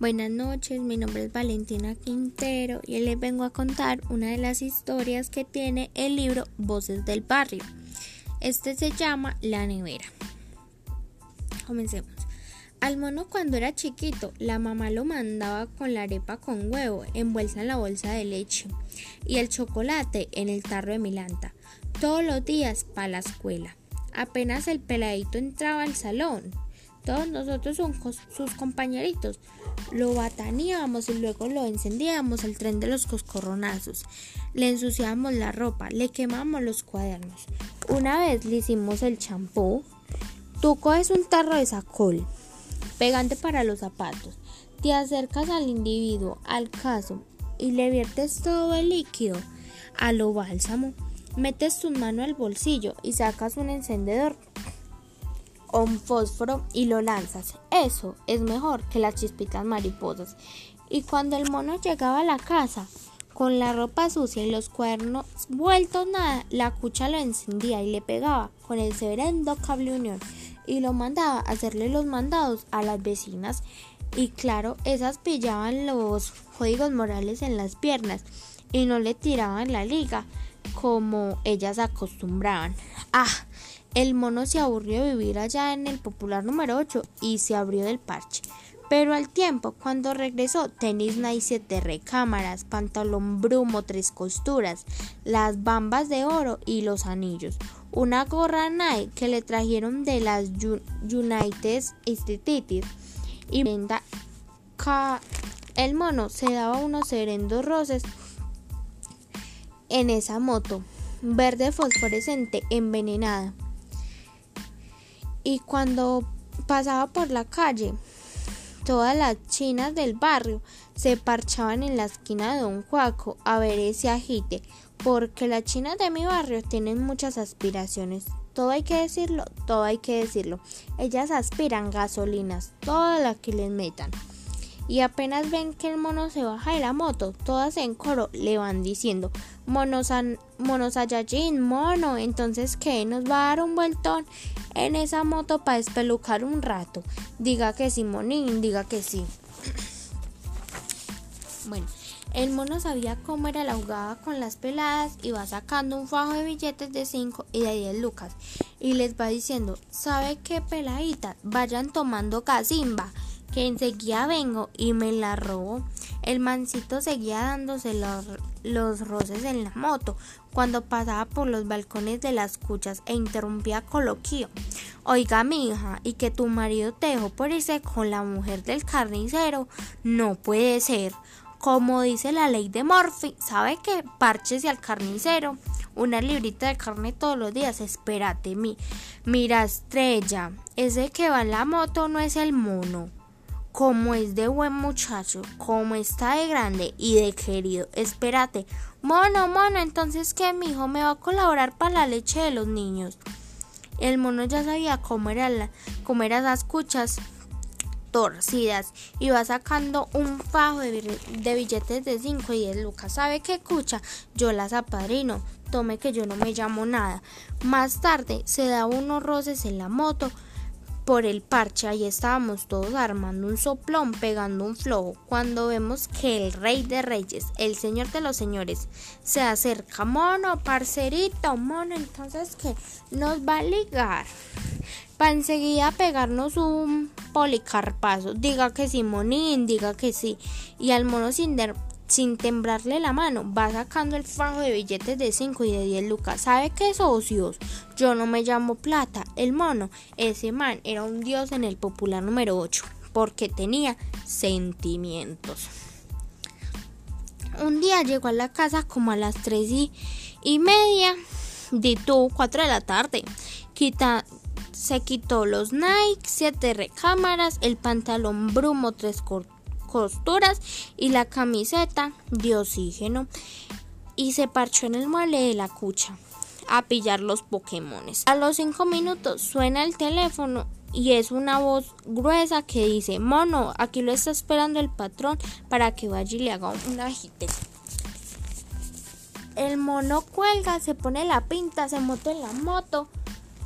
Buenas noches, mi nombre es Valentina Quintero y les vengo a contar una de las historias que tiene el libro Voces del Barrio. Este se llama La Nevera. Comencemos. Al mono cuando era chiquito, la mamá lo mandaba con la arepa con huevo envuelta en la bolsa de leche y el chocolate en el tarro de milanta, todos los días para la escuela. Apenas el peladito entraba al salón, todos nosotros sus compañeritos lo bataneábamos y luego lo encendíamos al tren de los coscorronazos. Le ensuciábamos la ropa, le quemamos los cuadernos. Una vez le hicimos el champú. Tú coges un tarro de sacol, pegante para los zapatos, te acercas al individuo, al caso, y le viertes todo el líquido a lo bálsamo. Metes tu mano al bolsillo y sacas un encendedor un fósforo y lo lanzas. Eso es mejor que las chispitas mariposas. Y cuando el mono llegaba a la casa, con la ropa sucia y los cuernos vueltos nada, la cucha lo encendía y le pegaba con el severendo cable unión y lo mandaba a hacerle los mandados a las vecinas. Y claro, esas pillaban los códigos morales en las piernas y no le tiraban la liga como ellas acostumbraban. Ah, el mono se aburrió de vivir allá en el popular número 8 y se abrió del parche. Pero al tiempo, cuando regresó, tenis Nike siete recámaras, pantalón brumo tres costuras, las bambas de oro y los anillos, una gorra Nike que le trajeron de las United States. Y venda el mono se daba unos serendos roces en esa moto verde fosforescente envenenada y cuando pasaba por la calle, todas las chinas del barrio se parchaban en la esquina de Don Juaco a ver ese agite, porque las chinas de mi barrio tienen muchas aspiraciones. Todo hay que decirlo, todo hay que decirlo. Ellas aspiran gasolinas, toda la que les metan y apenas ven que el mono se baja de la moto, todas en coro le van diciendo, monos, monos mono, entonces que nos va a dar un vueltón en esa moto para espelucar un rato. Diga que sí, monín, diga que sí. Bueno, el mono sabía cómo era la jugada con las peladas y va sacando un fajo de billetes de 5 y de 10 lucas y les va diciendo, ¿sabe qué peladita? Vayan tomando casimba que enseguida vengo y me la robó. El mancito seguía dándose los, los, roces en la moto cuando pasaba por los balcones de las cuchas e interrumpía coloquio. Oiga, mi hija, y que tu marido te dejó por irse con la mujer del carnicero, no puede ser. Como dice la ley de Morphy, ¿sabe que parches al carnicero? Una librita de carne todos los días, espérate, mi. Mira, estrella, ese que va en la moto no es el mono como es de buen muchacho, como está de grande y de querido. Espérate, mono, mono, entonces que mi hijo me va a colaborar para la leche de los niños. El mono ya sabía cómo, era la, cómo eran las cuchas torcidas y va sacando un fajo de, de billetes de 5 y 10 lucas. ¿Sabe qué cucha? Yo las apadrino. Tome que yo no me llamo nada. Más tarde se da unos roces en la moto por el parche. Ahí estábamos todos armando un soplón, pegando un flojo, cuando vemos que el rey de reyes, el señor de los señores, se acerca. Mono, parcerito, mono, entonces que nos va a ligar. Para enseguida pegarnos un policarpazo. Diga que sí, monín, diga que sí. Y al mono sin sin temblarle la mano, va sacando el fajo de billetes de 5 y de 10 lucas. ¿Sabe qué socios? Yo no me llamo Plata, el mono. Ese man era un dios en el popular número 8, porque tenía sentimientos. Un día llegó a la casa como a las 3 y, media de tu 4 de la tarde. Quita, se quitó los Nike, siete recámaras, el pantalón brumo, tres cortos costuras y la camiseta de oxígeno y se parchó en el mueble de la cucha a pillar los Pokémones. A los cinco minutos suena el teléfono y es una voz gruesa que dice, mono, aquí lo está esperando el patrón para que vaya y le haga un agite. El mono cuelga, se pone la pinta, se monta en la moto,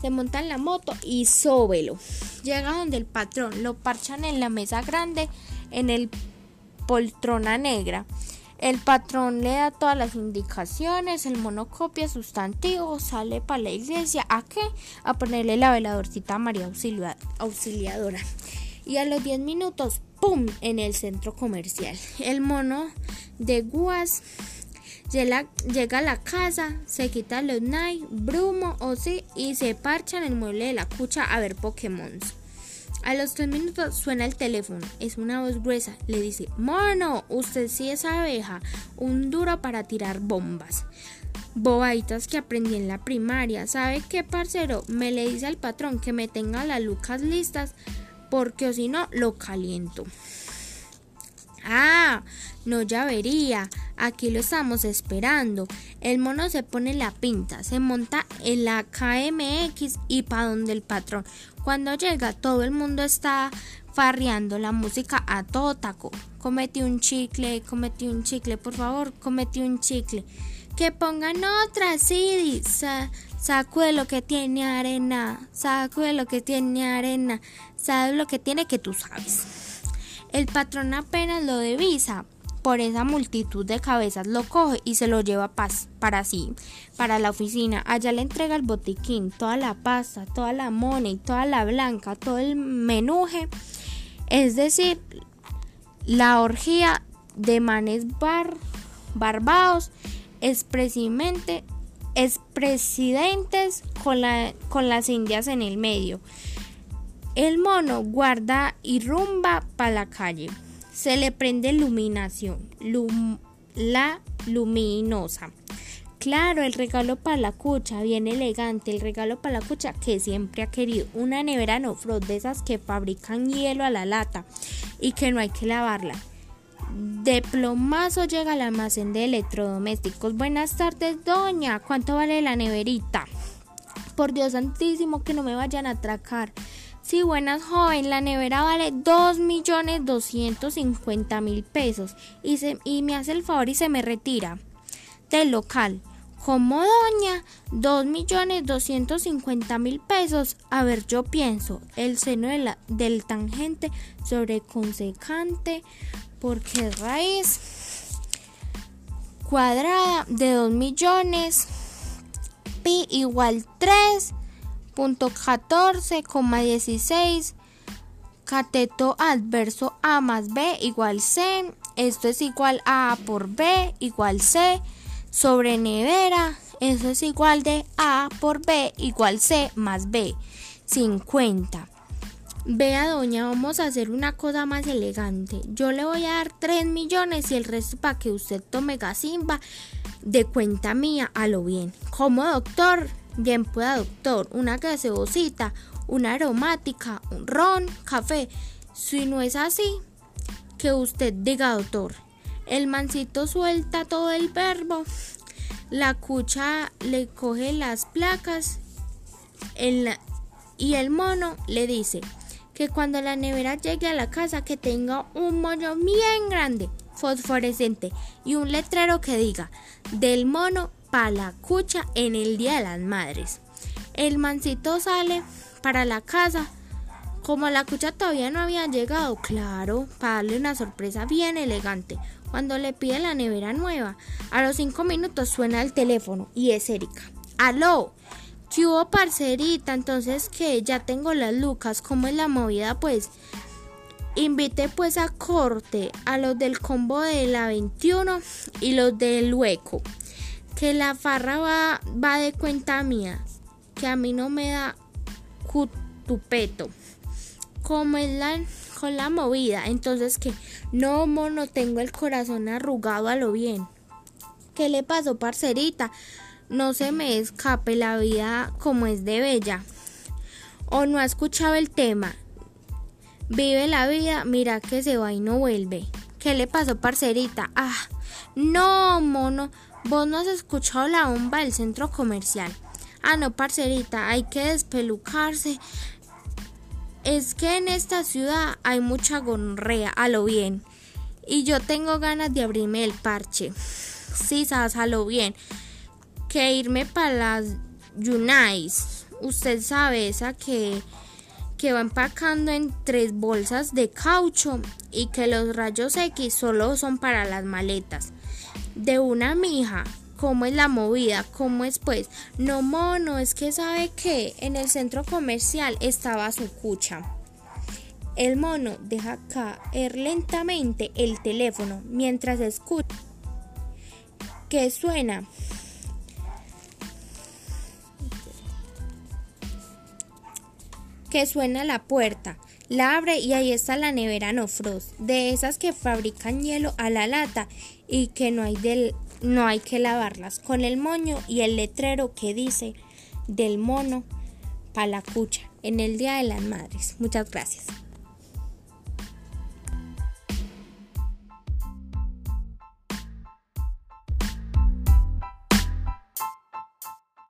se monta en la moto y sóbelo. Llega donde el patrón, lo parchan en la mesa grande en el poltrona negra. El patrón le da todas las indicaciones, el mono copia sustantivo, sale para la iglesia. ¿A qué? A ponerle la veladorcita a María Auxiliadora. Y a los 10 minutos, ¡pum! en el centro comercial. El mono de Guas llega, a la casa, se quita los Nike, Brumo o sí y se parcha en el mueble de la cucha a ver Pokémon. A los tres minutos suena el teléfono. Es una voz gruesa. Le dice, Mono, usted sí es abeja. Un duro para tirar bombas. Bobaitas que aprendí en la primaria. ¿Sabe qué, parcero? Me le dice al patrón que me tenga las lucas listas porque o si no, lo caliento. Ah, no ya vería. Aquí lo estamos esperando. El mono se pone la pinta, se monta en la KMX y pa donde el patrón. Cuando llega, todo el mundo está farreando la música a todo taco. Comete un chicle, comete un chicle, por favor, comete un chicle. Que pongan otra, sí, sacude lo que tiene arena, sacude lo que tiene arena, sabes lo que tiene que tú sabes. El patrón apenas lo divisa por esa multitud de cabezas lo coge y se lo lleva para sí, para la oficina. Allá le entrega el botiquín, toda la pasta, toda la money, toda la blanca, todo el menuje. Es decir, la orgía de manes bar, barbados, expresidentes con, con las indias en el medio. El mono guarda y rumba para la calle. Se le prende iluminación, la luminosa. Claro, el regalo para la cucha, bien elegante, el regalo para la cucha que siempre ha querido. Una nevera no frost de esas que fabrican hielo a la lata y que no hay que lavarla. De plomazo llega al almacén de electrodomésticos. Buenas tardes, doña. ¿Cuánto vale la neverita? Por Dios santísimo, que no me vayan a atracar. Sí, buenas joven, la nevera vale 2.250.000 pesos y, se, y me hace el favor y se me retira del local. Como doña, 2.250.000 pesos. A ver, yo pienso, el seno del tangente sobre consecante, porque raíz cuadrada de 2 millones, pi igual 3 punto 14,16 cateto adverso A más B igual C. Esto es igual a A por B igual C sobre nevera. Eso es igual de A por B igual C más B. 50. Vea, doña, vamos a hacer una cosa más elegante. Yo le voy a dar 3 millones y el resto para que usted tome gasimba de cuenta mía a lo bien. Como doctor, Bien pueda, doctor, una gaseosita, una aromática, un ron, café. Si no es así, que usted diga, doctor. El mancito suelta todo el verbo. La cucha le coge las placas y el mono le dice que cuando la nevera llegue a la casa que tenga un moño bien grande, fosforescente y un letrero que diga del mono para la cucha en el Día de las Madres. El mancito sale para la casa. Como la cucha todavía no había llegado, claro, para darle una sorpresa bien elegante. Cuando le pide la nevera nueva, a los cinco minutos suena el teléfono y es Erika. ¡Aló! ¿Qué hubo, parcerita? Entonces, que ya tengo las lucas. ¿Cómo es la movida? Pues invite pues a corte a los del combo de la 21 y los del hueco que la farra va, va de cuenta mía, que a mí no me da cutupeto. Como es con la movida, entonces que no, mono, tengo el corazón arrugado a lo bien. ¿Qué le pasó, parcerita? No se me escape la vida como es de bella. O no ha escuchado el tema. Vive la vida, mira que se va y no vuelve. ¿Qué le pasó, parcerita? Ah, no, mono, Vos no has escuchado la bomba del centro comercial. Ah, no, parcerita, hay que despelucarse. Es que en esta ciudad hay mucha gonorrea, a lo bien. Y yo tengo ganas de abrirme el parche. Sí, sabes, a lo bien. Que irme para las Yunais. Usted sabe, esa que, que va empacando en tres bolsas de caucho y que los rayos X solo son para las maletas. De una mija, ¿cómo es la movida? ¿Cómo es pues? No mono, es que sabe que en el centro comercial estaba su cucha. El mono deja caer lentamente el teléfono mientras escucha que suena. Que suena la puerta. La abre y ahí está la nevera No Frost, de esas que fabrican hielo a la lata y que no hay, del, no hay que lavarlas, con el moño y el letrero que dice del mono para la cucha en el Día de las Madres. Muchas gracias.